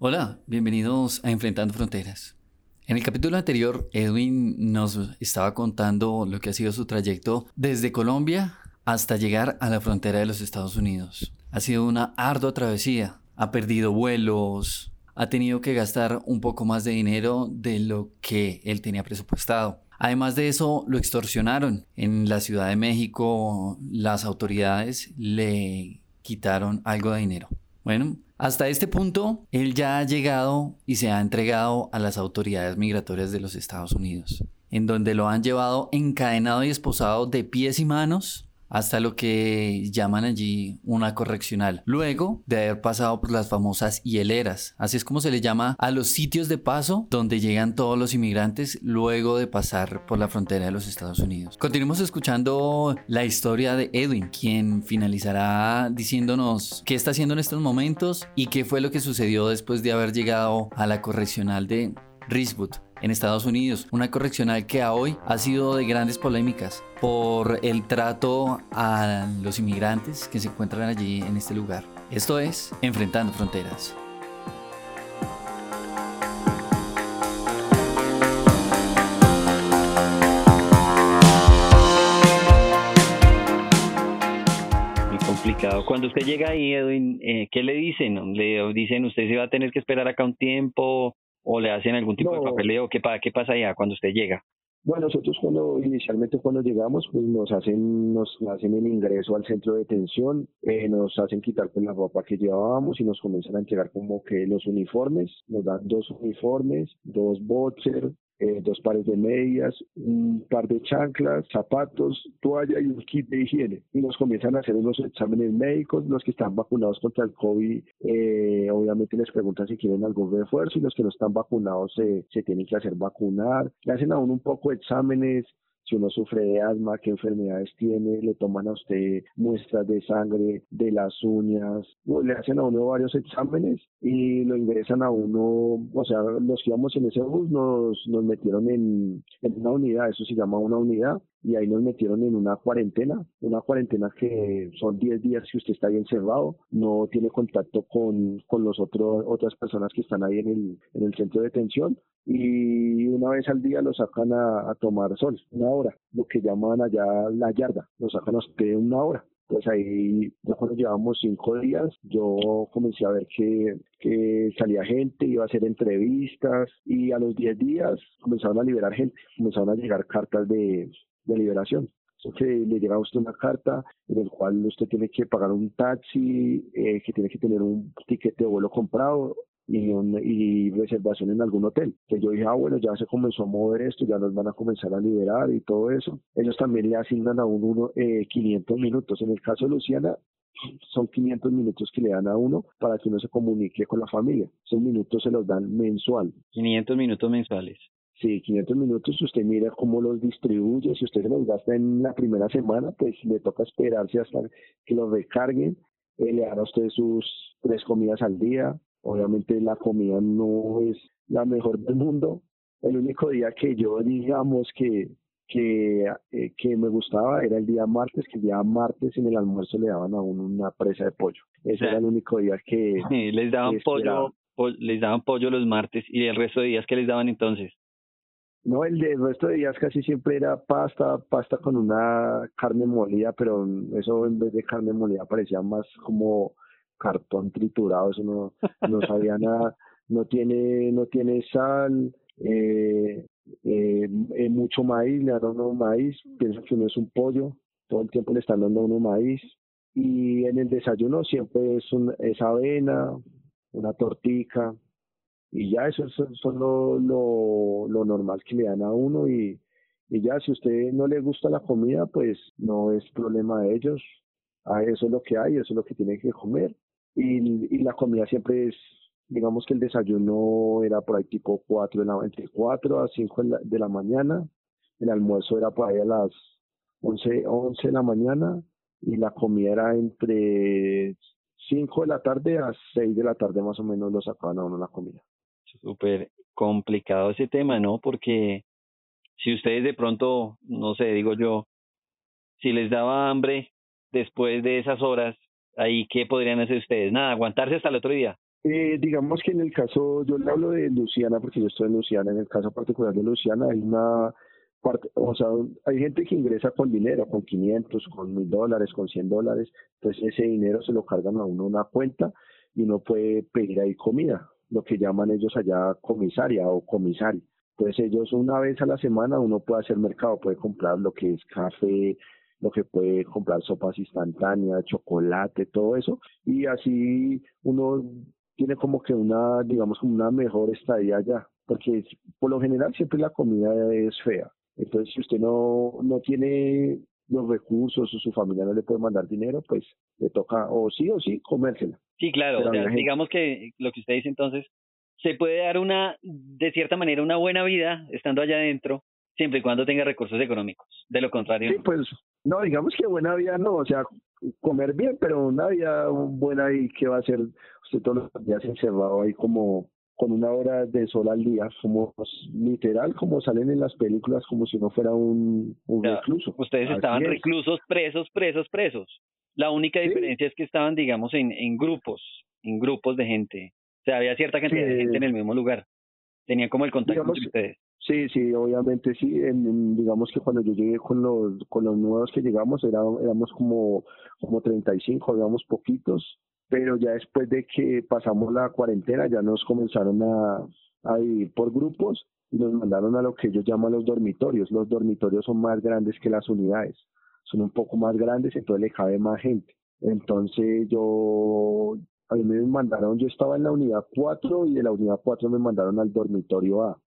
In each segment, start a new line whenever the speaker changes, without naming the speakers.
Hola, bienvenidos a Enfrentando Fronteras. En el capítulo anterior, Edwin nos estaba contando lo que ha sido su trayecto desde Colombia hasta llegar a la frontera de los Estados Unidos. Ha sido una ardua travesía. Ha perdido vuelos, ha tenido que gastar un poco más de dinero de lo que él tenía presupuestado. Además de eso, lo extorsionaron. En la Ciudad de México, las autoridades le quitaron algo de dinero. Bueno, hasta este punto, él ya ha llegado y se ha entregado a las autoridades migratorias de los Estados Unidos, en donde lo han llevado encadenado y esposado de pies y manos hasta lo que llaman allí una correccional, luego de haber pasado por las famosas hieleras. Así es como se le llama a los sitios de paso donde llegan todos los inmigrantes luego de pasar por la frontera de los Estados Unidos. Continuemos escuchando la historia de Edwin, quien finalizará diciéndonos qué está haciendo en estos momentos y qué fue lo que sucedió después de haber llegado a la correccional de Ridgewood en Estados Unidos, una correccional que a hoy ha sido de grandes polémicas por el trato a los inmigrantes que se encuentran allí en este lugar. Esto es Enfrentando Fronteras.
Muy complicado. Cuando usted llega ahí, Edwin, eh, ¿qué le dicen? ¿Le dicen usted se va a tener que esperar acá un tiempo? O le hacen algún tipo de papeleo? ¿Qué, ¿Qué pasa allá cuando usted llega?
Bueno, nosotros cuando inicialmente cuando llegamos, pues nos hacen nos hacen el ingreso al centro de detención, eh, nos hacen quitar pues, la ropa que llevábamos y nos comienzan a entregar como que los uniformes, nos dan dos uniformes, dos boxers, eh, dos pares de medias, un par de chanclas, zapatos, toalla y un kit de higiene. Y nos comienzan a hacer unos exámenes médicos. Los que están vacunados contra el COVID, eh, obviamente les preguntan si quieren algún refuerzo y los que no están vacunados se, se tienen que hacer vacunar. Le hacen a uno un poco de exámenes si uno sufre de asma, qué enfermedades tiene, le toman a usted muestras de sangre, de las uñas, le hacen a uno varios exámenes y lo ingresan a uno, o sea, los que íbamos en ese bus nos, nos metieron en, en una unidad, eso se llama una unidad, y ahí nos metieron en una cuarentena, una cuarentena que son 10 días si usted está ahí encerrado, no tiene contacto con, con los otros, otras personas que están ahí en el, en el centro de detención y una vez al día lo sacan a, tomar sol, una hora, lo que llaman allá la yarda, lo sacan a usted una hora. Pues ahí, ya cuando llevamos cinco días, yo comencé a ver que, que salía gente, iba a hacer entrevistas y a los diez días comenzaron a liberar gente, comenzaron a llegar cartas de, de liberación. Entonces le llega a usted una carta en el cual usted tiene que pagar un taxi, eh, que tiene que tener un ticket de vuelo comprado y, y reservación en algún hotel. Que yo dije, ah, bueno, ya se comenzó a mover esto, ya nos van a comenzar a liberar y todo eso. Ellos también le asignan a uno eh, 500 minutos. En el caso de Luciana, son 500 minutos que le dan a uno para que uno se comunique con la familia. Esos minutos se los dan mensual.
500 minutos mensuales.
Sí, 500 minutos, usted mira cómo los distribuye, si usted se los gasta en la primera semana, pues le toca esperarse hasta que los recarguen, eh, le dan a usted sus tres comidas al día, obviamente la comida no es la mejor del mundo, el único día que yo digamos que que, eh, que me gustaba era el día martes, que el día martes en el almuerzo le daban a uno una presa de pollo. Ese era el único día que...
les daban pollo, les daban pollo los martes y el resto de días que les daban entonces.
No, el, de, resto de días casi siempre era pasta, pasta con una carne molida, pero eso en vez de carne molida parecía más como cartón triturado, eso no, no sabía nada, no tiene, no tiene sal, eh, eh, eh, mucho maíz, le dan uno maíz, pienso que no es un pollo, todo el tiempo le están dando uno maíz, y en el desayuno siempre es, un, es avena, una tortica, y ya eso, es son lo, lo, lo, normal que le dan a uno y, y ya si usted no le gusta la comida pues no es problema de ellos. Ah, eso es lo que hay eso es lo que tienen que comer. Y, y la comida siempre es digamos que el desayuno era por ahí tipo 4 de la entre 4 a 5 de la, de la mañana. El almuerzo era por ahí a las 11, 11 de la mañana y la comida era entre 5 de la tarde a 6 de la tarde más o menos lo sacaban a uno la comida
súper complicado ese tema, ¿no? Porque si ustedes de pronto, no sé, digo yo, si les daba hambre después de esas horas, ahí, ¿qué podrían hacer ustedes? Nada, aguantarse hasta el otro día.
Eh, digamos que en el caso, yo le hablo de Luciana porque yo estoy en Luciana, en el caso particular de Luciana hay una parte, o sea, hay gente que ingresa con dinero, con 500, con 1000 dólares, con 100 dólares, entonces ese dinero se lo cargan a uno una cuenta y uno puede pedir ahí comida, lo que llaman ellos allá comisaria o comisario. Entonces ellos una vez a la semana uno puede hacer mercado, puede comprar lo que es café, lo que puede comprar sopas instantáneas, chocolate, todo eso, y así uno tiene como que una, digamos, una mejor estadía allá, porque por lo general siempre la comida es fea. Entonces, si usted no, no tiene los recursos o su familia no le puede mandar dinero, pues le toca o sí o sí comérsela.
Sí, claro, o sea, digamos que lo que usted dice entonces, se puede dar una, de cierta manera, una buena vida estando allá adentro, siempre y cuando tenga recursos económicos. De lo contrario.
Sí, pues, no, digamos que buena vida no, o sea, comer bien, pero una vida buena y que va a ser usted todos los días encerrado ahí como con una hora de sol al día, como literal, como salen en las películas, como si no fuera un, recluso.
Ustedes estaban reclusos, presos, presos, presos. La única diferencia es que estaban, digamos, en, en grupos, en grupos de gente. O sea, había cierta cantidad de gente en el mismo lugar. Tenían como el contacto con ustedes.
Sí, sí, obviamente sí. En, digamos que cuando yo llegué con los con los nuevos que llegamos, era, éramos como como 35, digamos poquitos, pero ya después de que pasamos la cuarentena ya nos comenzaron a, a ir por grupos y nos mandaron a lo que ellos llaman los dormitorios. Los dormitorios son más grandes que las unidades, son un poco más grandes, entonces le cabe más gente. Entonces yo, a mí me mandaron, yo estaba en la unidad 4 y de la unidad 4 me mandaron al dormitorio A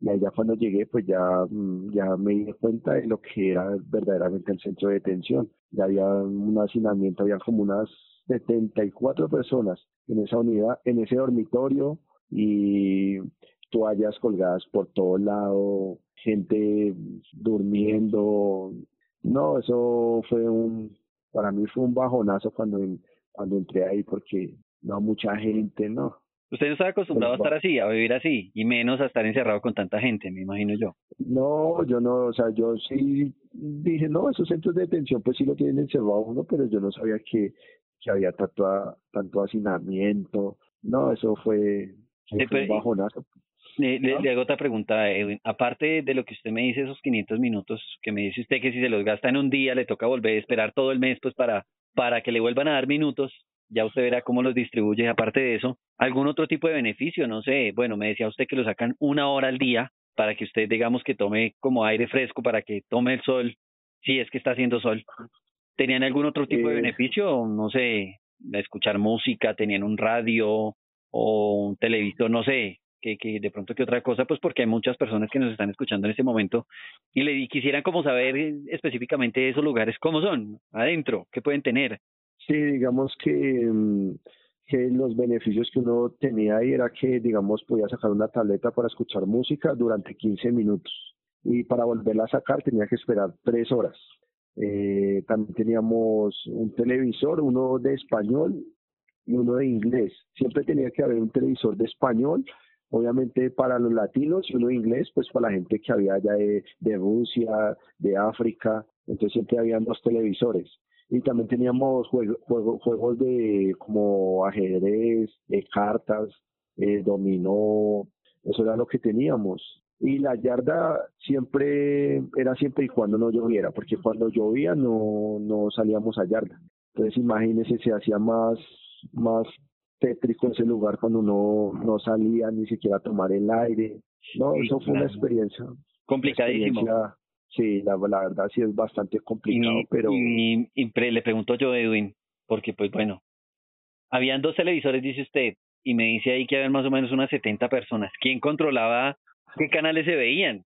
y allá cuando llegué pues ya, mm, ya me di cuenta de lo que era verdaderamente el centro de detención. Ya había un hacinamiento, había como unas 74 personas en esa unidad, en ese dormitorio y toallas colgadas por todo lado, gente durmiendo. No, eso fue un, para mí fue un bajonazo cuando, cuando entré ahí porque no mucha gente, no.
Usted no estaba acostumbrado a estar así, a vivir así, y menos a estar encerrado con tanta gente, me imagino yo.
No, yo no, o sea, yo sí dije, no, esos centros de detención pues sí lo tienen encerrado uno, pero yo no sabía que, que había tanto, tanto hacinamiento. No, eso fue, un bajonazo.
Le, le, hago otra pregunta, Edwin. Aparte de lo que usted me dice, esos 500 minutos, que me dice usted que si se los gasta en un día, le toca volver a esperar todo el mes pues para, para que le vuelvan a dar minutos, ya usted verá cómo los distribuye. Aparte de eso, algún otro tipo de beneficio, no sé, bueno, me decía usted que lo sacan una hora al día para que usted, digamos, que tome como aire fresco, para que tome el sol, si es que está haciendo sol. ¿Tenían algún otro tipo de eh. beneficio? No sé, escuchar música, tenían un radio o un televisor, no sé, que, que de pronto que otra cosa, pues porque hay muchas personas que nos están escuchando en este momento y le quisieran como saber específicamente esos lugares, cómo son, adentro, qué pueden tener.
Sí, digamos que, mm, que los beneficios que uno tenía ahí era que, digamos, podía sacar una tableta para escuchar música durante 15 minutos y para volverla a sacar tenía que esperar tres horas. Eh, también teníamos un televisor, uno de español y uno de inglés. Siempre tenía que haber un televisor de español, obviamente para los latinos, y uno de inglés, pues para la gente que había allá de, de Rusia, de África. Entonces siempre habían dos televisores y también teníamos juegos de como ajedrez, cartas, eh, dominó, eso era lo que teníamos. Y la yarda siempre era siempre y cuando no lloviera, porque cuando llovía no, no salíamos a yarda. Entonces imagínense, se hacía más, más tétrico ese lugar cuando no, no salía ni siquiera a tomar el aire. No, eso fue una experiencia.
Complicadísimo.
Sí, la, verdad sí es bastante complicado, pero...
Y, le pregunto yo, Edwin, porque pues bueno, habían dos televisores, dice usted, y me dice ahí que había más o menos unas 70 personas. ¿Quién controlaba qué canales se veían?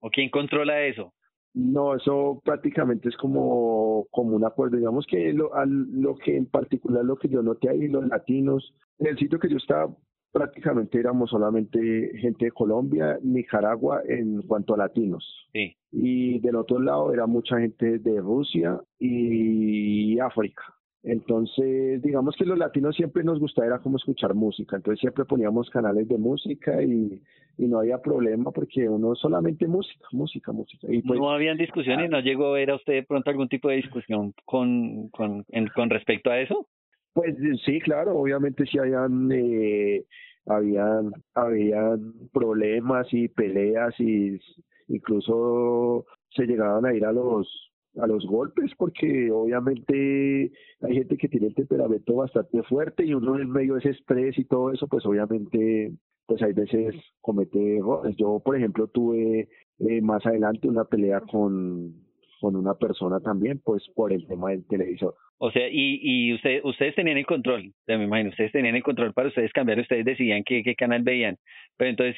¿O quién controla eso?
No, eso prácticamente es como, como un acuerdo. Digamos que lo, lo que en particular lo que yo noté ahí, los latinos, en el sitio que yo estaba, prácticamente éramos solamente gente de Colombia, Nicaragua en cuanto a latinos.
Sí.
Y del otro lado era mucha gente de Rusia y África. Entonces, digamos que los latinos siempre nos gustaba era como escuchar música, entonces siempre poníamos canales de música y, y no había problema porque uno solamente música, música, música. Y
pues, no habían discusiones, ah, ¿no llegó a ver a usted de pronto algún tipo de discusión con, con, con respecto a eso?
Pues sí, claro, obviamente sí habían, eh, habían, habían problemas y peleas y incluso se llegaban a ir a los a los golpes porque obviamente hay gente que tiene el temperamento bastante fuerte y uno en medio de ese estrés y todo eso pues obviamente pues hay veces comete errores. Yo por ejemplo tuve eh, más adelante una pelea con con una persona también pues por el tema del televisor.
O sea, y, y usted, ustedes tenían el control, me imagino, ustedes tenían el control para ustedes cambiar, ustedes decidían qué, qué canal veían, pero entonces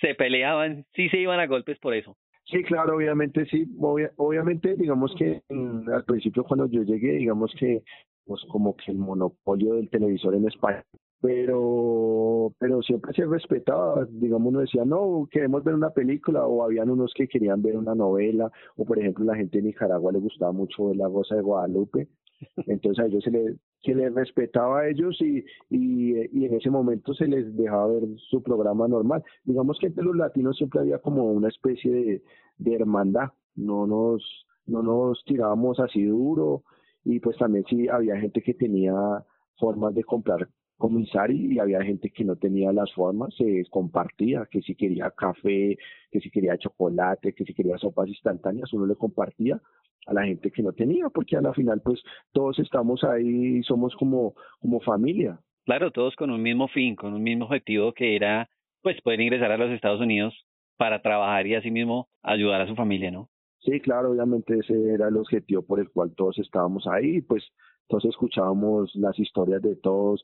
se peleaban, sí se iban a golpes por eso.
Sí, claro, obviamente sí. obviamente, digamos que al principio cuando yo llegué, digamos que pues como que el monopolio del televisor en España, pero pero siempre se respetaba, digamos uno decía, no, queremos ver una película, o habían unos que querían ver una novela, o por ejemplo la gente de Nicaragua le gustaba mucho ver La Rosa de Guadalupe, entonces a ellos se les, se les respetaba a ellos y, y, y, en ese momento se les dejaba ver su programa normal. Digamos que entre los latinos siempre había como una especie de, de hermandad, no nos, no nos tirábamos así duro y pues también sí había gente que tenía formas de comprar comisari y había gente que no tenía las formas, se compartía, que si quería café, que si quería chocolate, que si quería sopas instantáneas, uno le compartía a la gente que no tenía, porque a la final pues todos estamos ahí y somos como, como familia.
Claro, todos con un mismo fin, con un mismo objetivo que era pues poder ingresar a los Estados Unidos para trabajar y así mismo ayudar a su familia, ¿no?
Sí, claro, obviamente ese era el objetivo por el cual todos estábamos ahí, pues todos escuchábamos las historias de todos,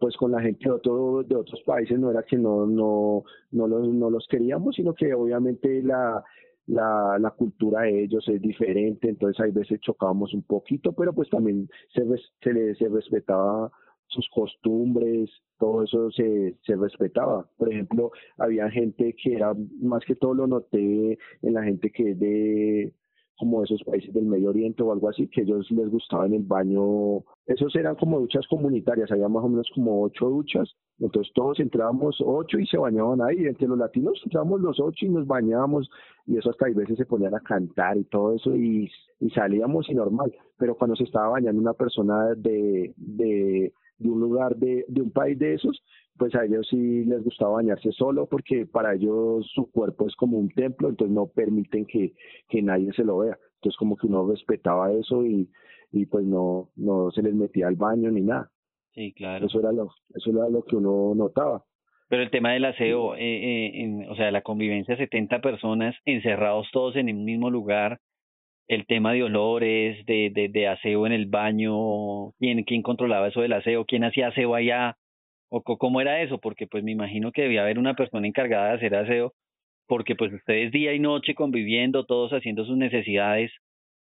pues con la gente de, otro, de otros países no era que no, no, no, los, no los queríamos, sino que obviamente la, la, la cultura de ellos es diferente, entonces hay veces chocábamos un poquito, pero pues también se, se, le, se respetaba sus costumbres, todo eso se, se respetaba. Por ejemplo, había gente que era, más que todo lo noté en la gente que es de como esos países del Medio Oriente o algo así, que ellos les gustaba en el baño, esos eran como duchas comunitarias, había más o menos como ocho duchas, entonces todos entrábamos ocho y se bañaban ahí, entre los latinos entrábamos los ocho y nos bañábamos, y eso hasta a veces se ponían a cantar y todo eso, y, y salíamos y normal, pero cuando se estaba bañando una persona de, de de un lugar de, de un país de esos, pues a ellos sí les gustaba bañarse solo porque para ellos su cuerpo es como un templo, entonces no permiten que, que nadie se lo vea. Entonces como que uno respetaba eso y, y pues no, no se les metía al baño ni nada.
Sí, claro.
Eso era lo, eso era lo que uno notaba.
Pero el tema del aseo, eh, eh, en, o sea, la convivencia, 70 personas encerrados todos en el mismo lugar, el tema de olores, de, de, de aseo en el baño, quién, quién controlaba eso del aseo, quién hacía aseo allá, o cómo era eso, porque pues me imagino que debía haber una persona encargada de hacer aseo, porque pues ustedes día y noche conviviendo, todos haciendo sus necesidades,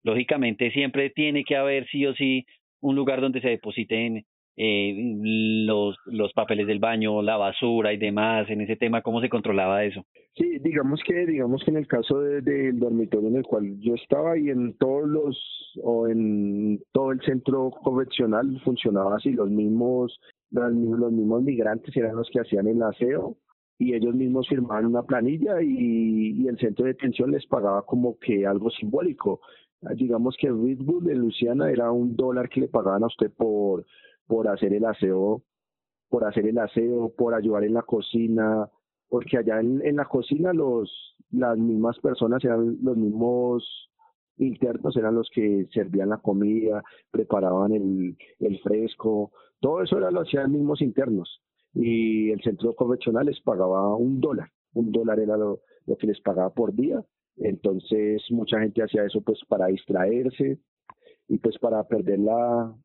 lógicamente siempre tiene que haber sí o sí un lugar donde se depositen eh, los, los papeles del baño, la basura y demás, en ese tema, ¿cómo se controlaba eso?
Sí, digamos que, digamos que en el caso del dormitorio en el cual yo estaba y en todos los, o en todo el centro correccional funcionaba así, los mismos, los, mismos migrantes eran los que hacían el aseo y ellos mismos firmaban una planilla y, el centro de detención les pagaba como que algo simbólico. Digamos que Red Bull de Luciana era un dólar que le pagaban a usted por por hacer el aseo, por hacer el aseo, por ayudar en la cocina, porque allá en, en la cocina los las mismas personas eran los mismos internos eran los que servían la comida, preparaban el, fresco, todo eso era lo hacían mismos internos. Y el centro correccional les pagaba un dólar, un dólar era lo, que les pagaba por día, entonces mucha gente hacía eso pues para distraerse y pues para perder la,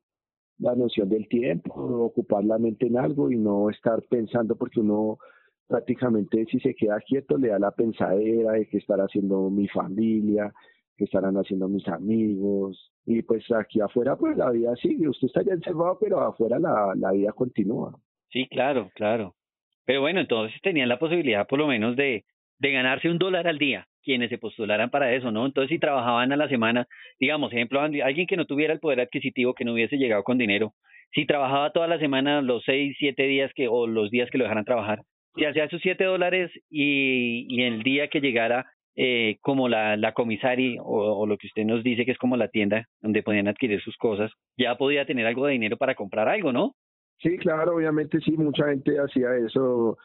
la noción del tiempo, ocupar la mente en algo y no estar pensando porque uno prácticamente si se queda quieto le da la pensadera de qué estará haciendo mi familia, qué estarán haciendo mis amigos y pues aquí afuera pues la vida sigue, usted está ya encerrado pero afuera la, la vida continúa.
Sí, claro, claro. Pero bueno, entonces tenían la posibilidad por lo menos de, de ganarse un dólar al día quienes se postularan para eso, ¿no? Entonces, si trabajaban a la semana, digamos, ejemplo, alguien que no tuviera el poder adquisitivo, que no hubiese llegado con dinero, si trabajaba toda la semana, los seis, siete días que, o los días que lo dejaran trabajar, si hacía sus siete dólares y, y el día que llegara eh, como la, la comisaria o, lo que usted nos dice que es como la tienda donde podían adquirir sus cosas, ya podía tener algo de dinero para comprar algo, ¿no?
Sí, claro, obviamente sí, mucha gente hacía eso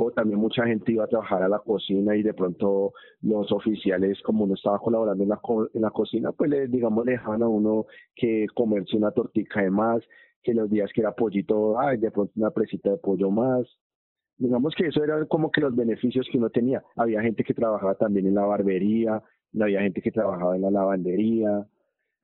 o también mucha gente iba a trabajar a la cocina y de pronto los oficiales, como uno estaba colaborando en la, en la cocina, pues le, digamos, le dejaban a uno que comerse una tortica de más, que los días que era pollito, ay, de pronto una presita de pollo más. Digamos que eso eran como que los beneficios que uno tenía. Había gente que trabajaba también en la barbería, había gente que trabajaba en la lavandería,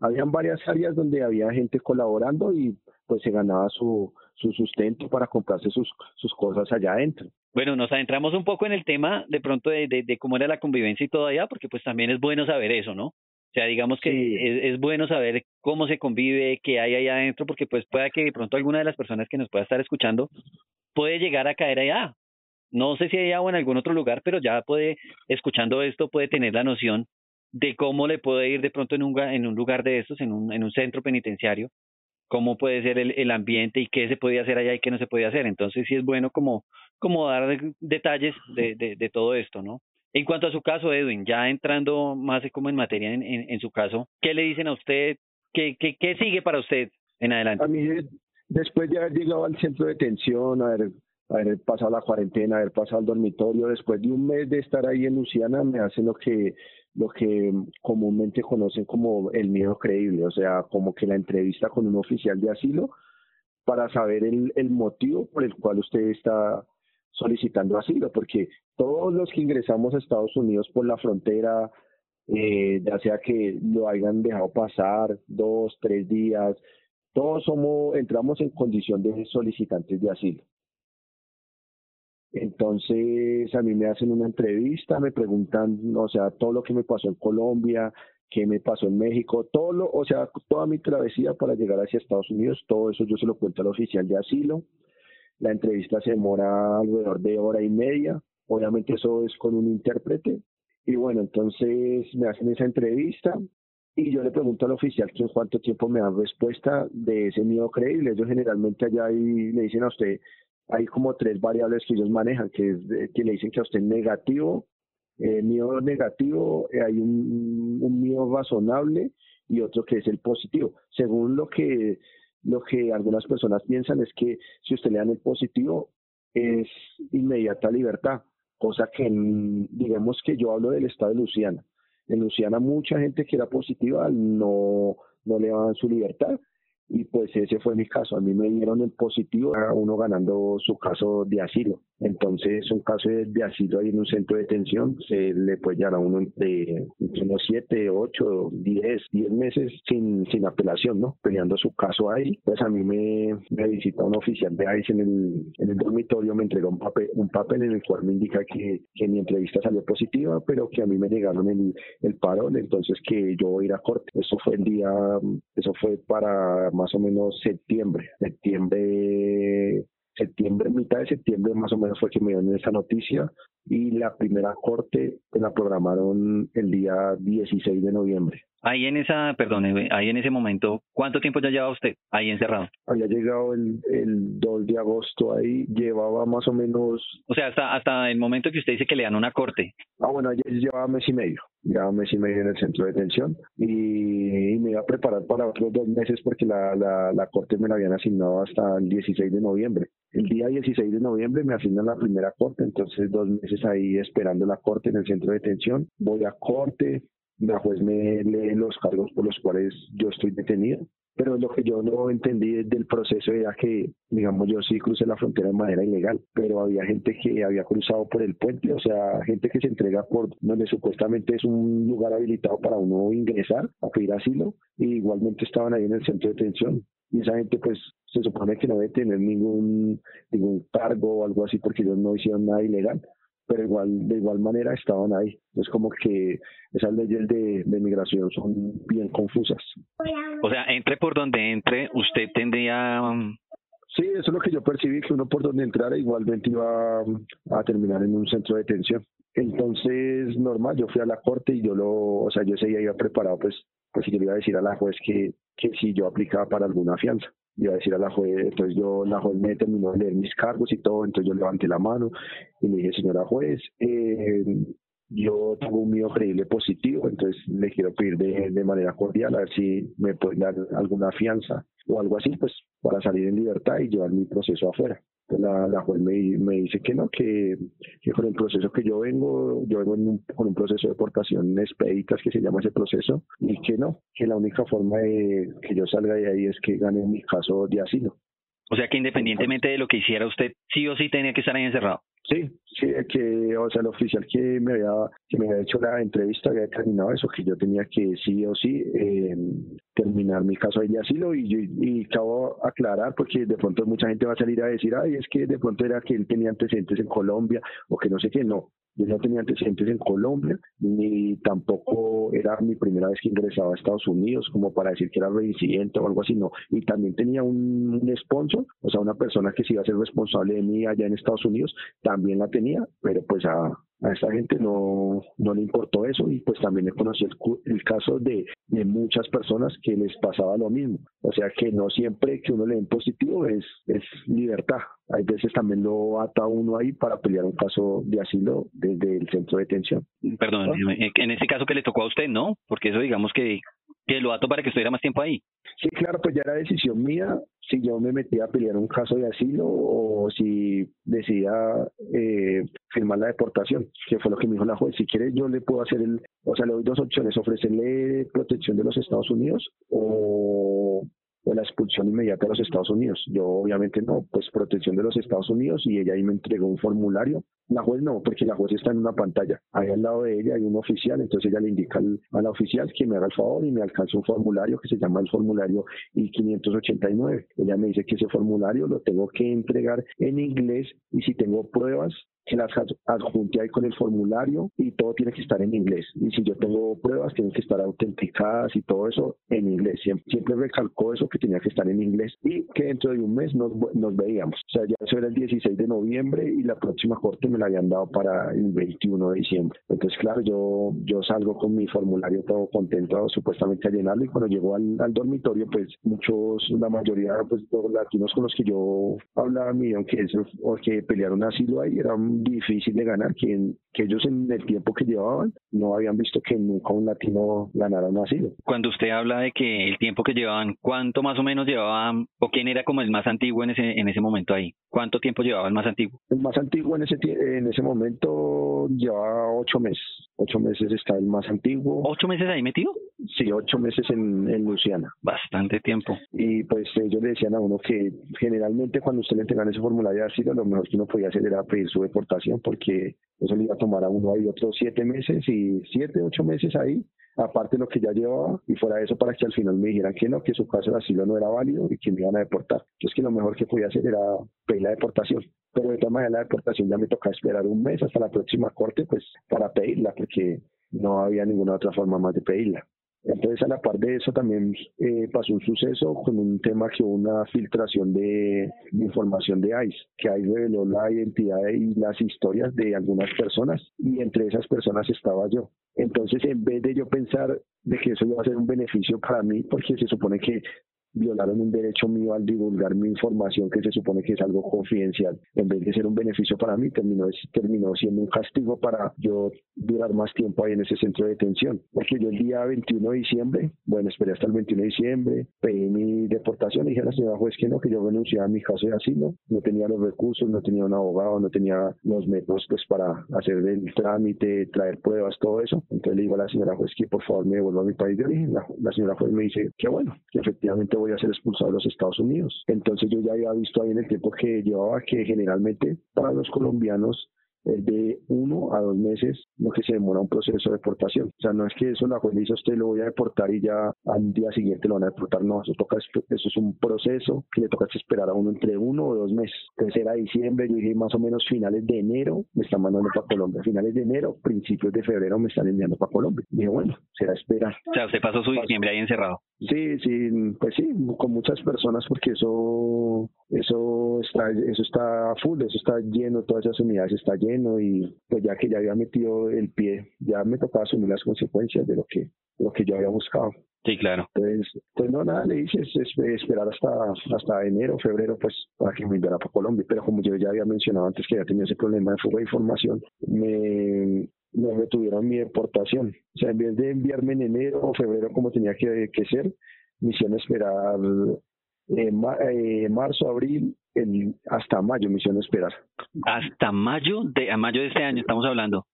habían varias áreas donde había gente colaborando y pues se ganaba su, su sustento para comprarse sus, sus cosas allá adentro.
Bueno, nos adentramos un poco en el tema de pronto de, de, cómo era la convivencia y todo allá, porque pues también es bueno saber eso, ¿no? O sea, digamos que es, bueno saber cómo se convive, qué hay allá adentro, porque pues pueda que de pronto alguna de las personas que nos pueda estar escuchando puede llegar a caer allá. No sé si allá o en algún otro lugar, pero ya puede, escuchando esto, puede tener la noción de cómo le puede ir de pronto en un, en un lugar de estos, en un, en un centro penitenciario, cómo puede ser el, el ambiente y qué se podía hacer allá y qué no se podía hacer. Entonces sí es bueno como, como dar detalles de, de, todo esto, ¿no? En cuanto a su caso, Edwin, ya entrando más como en materia en, en, su caso, ¿qué le dicen a usted? ¿Qué, qué, qué sigue para usted en adelante?
A mí, después de haber llegado al centro de detención, haber, haber pasado la cuarentena, haber pasado al dormitorio, después de un mes de estar ahí en Luciana, me hacen lo que lo que comúnmente conocen como el miedo creíble, o sea, como que la entrevista con un oficial de asilo para saber el, el motivo por el cual usted está solicitando asilo, porque todos los que ingresamos a Estados Unidos por la frontera, eh, ya sea que lo hayan dejado pasar dos, tres días, todos somos, entramos en condición de solicitantes de asilo. Entonces a mí me hacen una entrevista, me preguntan, o sea, todo lo que me pasó en Colombia, qué me pasó en México, todo lo, o sea, toda mi travesía para llegar hacia Estados Unidos, todo eso yo se lo cuento al oficial de asilo. La entrevista se demora alrededor de hora y media, obviamente eso es con un intérprete. Y bueno, entonces me hacen esa entrevista y yo le pregunto al oficial que en cuánto tiempo me dan respuesta de ese miedo creíble. Ellos generalmente allá y le dicen a usted, hay como tres variables que ellos manejan, que, que le dicen que a usted es negativo, eh, miedo negativo, eh, hay un, un, miedo razonable y otro que es el positivo. Según lo que, lo que algunas personas piensan es que si usted le dan el positivo es inmediata libertad, cosa que digamos que yo hablo del estado de Luciana. En Luciana mucha gente que era positiva no, no le daban su libertad y pues ese fue mi caso. A mí me dieron el positivo, a uno ganando su caso de asilo. Entonces, un caso de, asilo ahí en un centro de detención se le puede llegar a uno entre, unos 7, 8, 10, 10 meses sin, sin apelación, ¿no? Peleando su caso ahí. Pues a mí me, me visita un oficial de ICE en el, en el dormitorio, me entregó un papel, un papel en el cual me indica que, que mi entrevista salió positiva, pero que a mí me negaron el, el parón, entonces que yo voy a ir a corte. Eso fue el día, eso fue para más o menos septiembre, septiembre septiembre, mitad de septiembre más o menos fue que me dieron esa noticia y la primera corte la programaron el día 16 de noviembre.
Ahí en esa, perdón, ahí en ese momento, ¿cuánto tiempo ya llevaba usted ahí encerrado?
Había llegado el, el 2 de agosto ahí, llevaba más o menos...
O sea, hasta, hasta el momento que usted dice que le dan una corte.
Ah, bueno, llevaba mes y medio, llevaba mes y medio en el centro de detención y, me iba a preparar para otros dos meses porque la, la, la corte me la habían asignado hasta el 16 de noviembre. El día 16 de noviembre me asignan la primera corte, entonces dos meses ahí esperando la corte en el centro de detención. Voy a corte, la me lee los cargos por los cuales yo estoy detenido. Pero lo que yo no entendí del proceso era que, digamos, yo sí crucé la frontera de manera ilegal, pero había gente que había cruzado por el puente, o sea, gente que se entrega por donde supuestamente es un lugar habilitado para uno ingresar a pedir asilo, y igualmente estaban ahí en el centro de detención. Y esa gente, pues, se supone que no debe tener ningún, ningún cargo o algo así porque ellos no hicieron nada ilegal pero igual de igual manera estaban ahí. Es como que esas leyes de, de migración son bien confusas.
O sea, entre por donde entre, usted tendría... Um,
sí, eso es lo que yo percibí, que uno por donde entrara igualmente iba a terminar en un centro de detención. Entonces, normal, yo fui a la corte y yo lo, o sea, yo ese día iba preparado, pues, pues si yo le iba a decir a la juez que, que si yo aplicaba para alguna fianza iba a decir a la juez, entonces yo, la juez me terminó de leer mis cargos y todo, entonces yo levanté la mano y le dije, señora juez, eh, yo tengo un mío creíble positivo, entonces le quiero pedir de, de manera cordial a ver si me puede dar alguna fianza o algo así, pues para salir en libertad y llevar mi proceso afuera. La, la juez me, dice que no, que, que, con el proceso que yo vengo, yo vengo un, con un proceso de deportación expeditas que se llama ese proceso, y que no, que la única forma de que yo salga de ahí es que gane mi caso de asilo.
O sea que independientemente de lo que hiciera usted, sí o sí tenía que estar ahí encerrado.
Sí, sí, que, o sea, el oficial que me había, que me había hecho la entrevista había determinado eso, que yo tenía que sí o sí eh, terminar mi caso de asilo y, y, y acabo aclarar porque de pronto mucha gente va a salir a decir, ay, es que de pronto era que él tenía antecedentes en Colombia o que no sé qué, no, yo no tenía antecedentes en Colombia, ni tampoco era mi primera vez que ingresaba a Estados Unidos como para decir que era reincidente o algo así, no. Y también tenía un, un sponsor, o sea, una persona que se iba a ser responsable de mí allá en Estados Unidos, también la tenía, pero pues a, a esta gente no, no le importó eso y pues también he conocido el, el, caso de, de muchas personas que les pasaba lo mismo. O sea que no siempre que uno le den positivo es, es libertad. Hay veces también lo ata uno ahí para pelear un caso de asilo desde el centro de detención.
Perdón, en ese caso que le tocó a usted, ¿no? Porque eso digamos que, que lo ato para que estuviera más tiempo ahí.
Sí, claro, pues ya era decisión mía si yo me metía a pelear un caso de asilo o si decidía eh, firmar la deportación, que fue lo que me dijo la juez. Si quiere, yo le puedo hacer el, o sea, le doy dos opciones, ofrecerle protección de los Estados Unidos o o la expulsión inmediata de los Estados Unidos. Yo obviamente no, pues protección de los Estados Unidos y ella ahí me entregó un formulario. La juez no, porque la juez está en una pantalla. Ahí al lado de ella hay un oficial, entonces ella le indica a la oficial que me haga el favor y me alcanza un formulario que se llama el formulario I-589. Ella me dice que ese formulario lo tengo que entregar en inglés y si tengo pruebas que las adjunte ahí con el formulario y todo tiene que estar en inglés. Y si yo tengo pruebas, tienen que estar autenticadas y todo eso en inglés. Siempre, siempre recalcó eso que tenía que estar en inglés y que dentro de un mes nos, nos veíamos. O sea, ya eso era el 16 de noviembre y la próxima corte me la habían dado para el 21 de diciembre. Entonces, claro, yo, yo salgo con mi formulario todo contento supuestamente a llenarlo y cuando llego al, dormitorio, pues muchos, la mayoría, pues los latinos con los que yo hablaba, dijeron que, que pelearon asilo ahí eran difícil de ganar, que, que ellos en el tiempo que llevaban no habían visto que nunca un latino ganara un asilo.
Cuando usted habla de que el tiempo que llevaban, ¿cuánto más o menos llevaban o quién era como el más antiguo en ese, en ese momento ahí? ¿Cuánto tiempo llevaba el más antiguo?
El más antiguo en ese, en ese momento llevaba ocho meses. Ocho meses está el más antiguo.
¿Ocho meses ahí metido?
Sí, ocho meses en, en Luciana.
Bastante tiempo.
Y pues ellos le decían a uno que generalmente cuando usted le entregan ese formulario de asilo, lo mejor que uno podía hacer era pedir su deportación porque eso le iba a tomar a uno ahí otros siete meses y siete, ocho meses ahí, aparte de lo que ya llevaba, y fuera de eso para que al final me dijeran que no, que su caso de asilo no era válido y que me iban a deportar. Entonces que lo mejor que podía hacer era pedir la deportación. Pero de todas maneras la deportación ya me toca esperar un mes hasta la próxima corte pues para pedirla, porque no había ninguna otra forma más de pedirla. Entonces, a la par de eso, también eh, pasó un suceso con un tema que una filtración de, de, información de ICE, que ICE reveló la identidad y las historias de algunas personas, y entre esas personas estaba yo. Entonces, en vez de yo pensar de que eso iba a ser un beneficio para mí, porque se supone que violaron un derecho mío al divulgar mi información que se supone que es algo confidencial. En vez de ser un beneficio para mí, terminó, terminó siendo un castigo para yo durar más tiempo ahí en ese centro de detención. Porque yo el día 21 de diciembre, bueno, esperé hasta el 21 de diciembre, pedí mi deportación y dije a la señora juez que no, que yo renunciaba a mi caso de asilo. No tenía los recursos, no tenía un abogado, no tenía los métodos pues para hacer el trámite, traer pruebas, todo eso. Entonces le digo a la señora juez que por favor me devuelva a mi país de origen. La, la señora juez me dice que bueno, que efectivamente voy a ser expulsado de los Estados Unidos. Entonces yo ya había visto ahí en el tiempo que llevaba que generalmente para los colombianos es de uno a dos meses lo que se demora un proceso de deportación. O sea, no es que eso la juez dice a usted lo voy a deportar y ya al día siguiente lo van a deportar, no, eso, toca, eso es un proceso que le toca esperar a uno entre uno o dos meses. Entonces era diciembre, yo dije más o menos finales de enero me están mandando para Colombia, finales de enero, principios de febrero me están enviando para Colombia. Y dije, bueno, será esperar.
O sea, usted pasó su diciembre ahí encerrado.
Sí, sí, pues sí, con muchas personas porque eso, eso está, eso está full, eso está lleno, todas esas unidades está lleno y pues ya que ya había metido el pie, ya me tocaba asumir las consecuencias de lo que, lo que yo había buscado.
Sí, claro.
Entonces, pues no, nada, le hice es, esperar hasta, hasta enero, febrero, pues, para que me enviara para Colombia. Pero como yo ya había mencionado antes que ya tenía ese problema de fuga de información, me, me retuvieron mi deportación. O sea, en vez de enviarme en enero o febrero como tenía que, que ser, me hicieron esperar eh, eh, marzo, abril, el, hasta mayo me hicieron esperar.
Hasta mayo de a mayo de este año estamos hablando.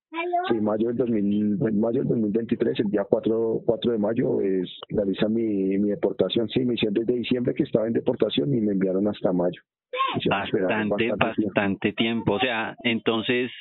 Sí, mayo del, 2000, mayo del 2023, el día 4, 4 de mayo, es, realiza mi, mi deportación. Sí, me hicieron desde diciembre que estaba en deportación y me enviaron hasta mayo.
Bastante, bastante, tiempo. O sea, entonces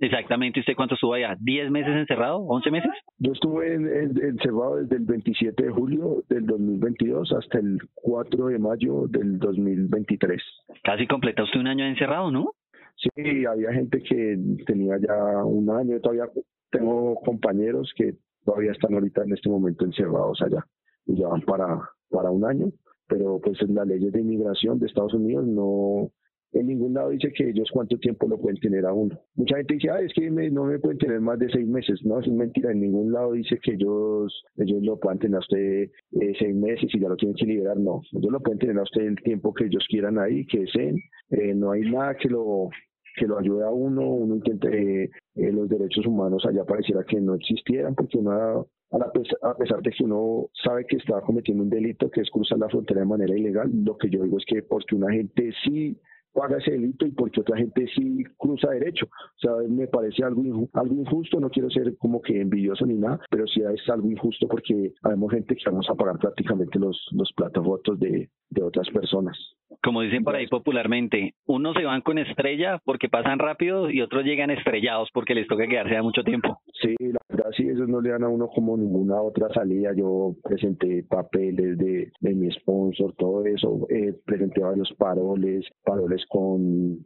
Exactamente, ¿usted cuánto estuvo allá? ¿10 meses encerrado? ¿11 meses?
Yo estuve encerrado desde el 27 de julio del 2022 hasta el 4 de mayo del 2023.
Casi completa usted un año encerrado, ¿no?
Sí, había gente que tenía ya un año, todavía tengo compañeros que todavía están ahorita en este momento encerrados allá y ya van para, para un año, pero pues las leyes de inmigración de Estados Unidos no, en ningún lado dice que ellos cuánto tiempo lo pueden tener a uno. Mucha gente dice, ah, es que no me pueden tener más de seis meses. No, es mentira. En ningún lado dice que ellos, ellos lo puedan tener a usted eh, seis meses y ya lo tienen que liberar. No, ellos lo pueden tener a usted el tiempo que ellos quieran ahí, que deseen. Eh, no hay nada que lo que lo ayude a uno, uno intenta, eh, los derechos humanos allá pareciera que no existieran, porque uno, a pesar de que uno sabe que está cometiendo un delito que es cruzar la frontera de manera ilegal, lo que yo digo es que porque una gente sí paga ese delito y porque otra gente sí cruza derecho. O sea, me parece algo, algo injusto, no quiero ser como que envidioso ni nada, pero sí es algo injusto porque habemos gente que vamos a pagar prácticamente los, los platos rotos de, de otras personas.
Como dicen por ahí popularmente, unos se van con estrella porque pasan rápido y otros llegan estrellados porque les toca quedarse mucho tiempo.
Sí, la verdad sí, eso no le dan a uno como ninguna otra salida. Yo presenté papeles de, de mi sponsor, todo eso, eh, presenté varios paroles, paroles con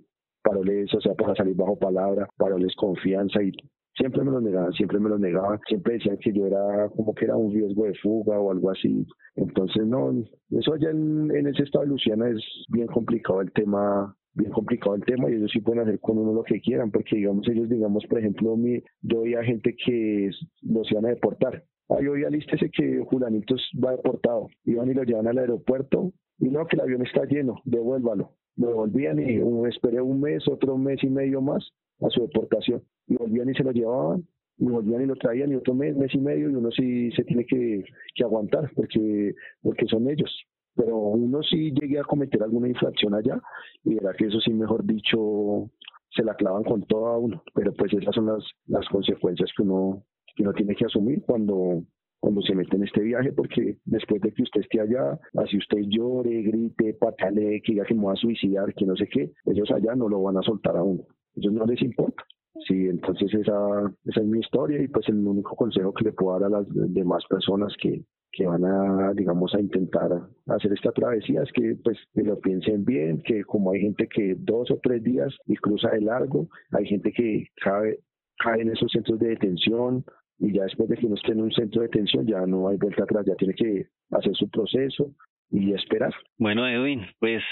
paroles, o sea, para salir bajo palabra, paroles confianza y siempre me lo negaban, siempre me lo negaban, siempre decían que yo era como que era un riesgo de fuga o algo así. Entonces, no, eso allá en, en ese estado de Luciana es bien complicado el tema bien complicado el tema y ellos sí pueden hacer con uno lo que quieran, porque digamos ellos, digamos, por ejemplo, mi, yo a gente que los iban a deportar. Ay, hoy alístese que Julanito va deportado. Iban y lo llevan al aeropuerto y no, que el avión está lleno, devuélvalo. Lo devolvían y esperé un mes, otro mes y medio más a su deportación. Y volvían y se lo llevaban, y volvían y lo traían, y otro mes, mes y medio, y uno sí se tiene que, que aguantar, porque, porque son ellos. Pero uno sí llegue a cometer alguna infracción allá, y verá que eso sí, mejor dicho, se la clavan con todo a uno. Pero pues esas son las, las consecuencias que uno, que uno tiene que asumir cuando, cuando se mete en este viaje, porque después de que usted esté allá, así usted llore, grite, patale, que diga que me va a suicidar, que no sé qué, ellos allá no lo van a soltar a uno ellos no les importa. Sí, entonces esa, esa es mi historia y pues el único consejo que le puedo dar a las demás personas que, que van a, digamos, a intentar hacer esta travesía es que pues que lo piensen bien, que como hay gente que dos o tres días y cruza de largo, hay gente que cae, cae en esos centros de detención y ya después de que uno esté en un centro de detención ya no hay vuelta atrás, ya tiene que hacer su proceso y esperar.
Bueno, Edwin, pues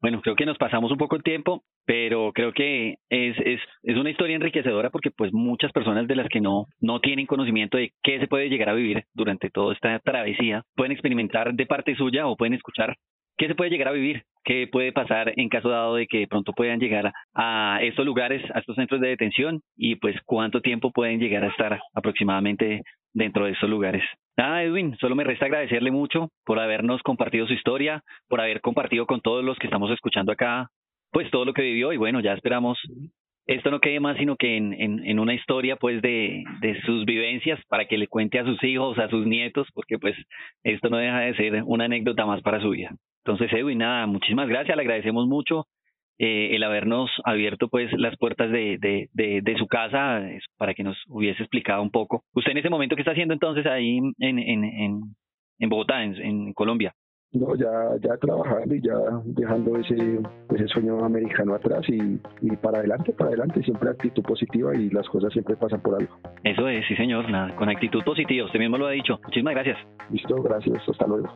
bueno, creo que nos pasamos un poco el tiempo, pero creo que es, es, es una historia enriquecedora porque pues muchas personas de las que no, no tienen conocimiento de qué se puede llegar a vivir durante toda esta travesía pueden experimentar de parte suya o pueden escuchar qué se puede llegar a vivir, qué puede pasar en caso dado de que pronto puedan llegar a estos lugares, a estos centros de detención y pues cuánto tiempo pueden llegar a estar aproximadamente dentro de esos lugares. Nada, Edwin, solo me resta agradecerle mucho por habernos compartido su historia, por haber compartido con todos los que estamos escuchando acá, pues todo lo que vivió y bueno, ya esperamos esto no quede más sino que en, en, una historia pues de, de sus vivencias para que le cuente a sus hijos, a sus nietos, porque pues esto no deja de ser una anécdota más para su vida. Entonces, Edwin, nada, muchísimas gracias, le agradecemos mucho eh, el habernos abierto pues las puertas de, de, de, su casa para que nos hubiese explicado un poco. ¿Usted en ese momento qué está haciendo entonces ahí en, en, en, en Bogotá, en, en Colombia?
No, ya, ya trabajando y ya dejando ese, ese sueño americano atrás y, y para adelante, para adelante, siempre actitud positiva y las cosas siempre pasan por algo.
Eso es, sí señor, nada, con actitud positiva, usted mismo lo ha dicho. Muchísimas gracias.
Listo, gracias, hasta luego.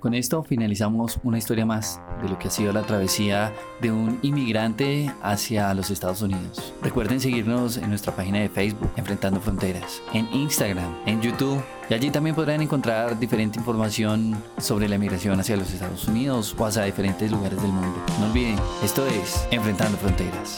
Con esto finalizamos una historia más de lo que ha sido la travesía de un inmigrante hacia los Estados Unidos. Recuerden seguirnos en nuestra página de Facebook, Enfrentando Fronteras, en Instagram, en YouTube, y allí también podrán encontrar diferente información sobre la migración hacia los Estados Unidos o hacia diferentes lugares del mundo. No olviden, esto es Enfrentando Fronteras.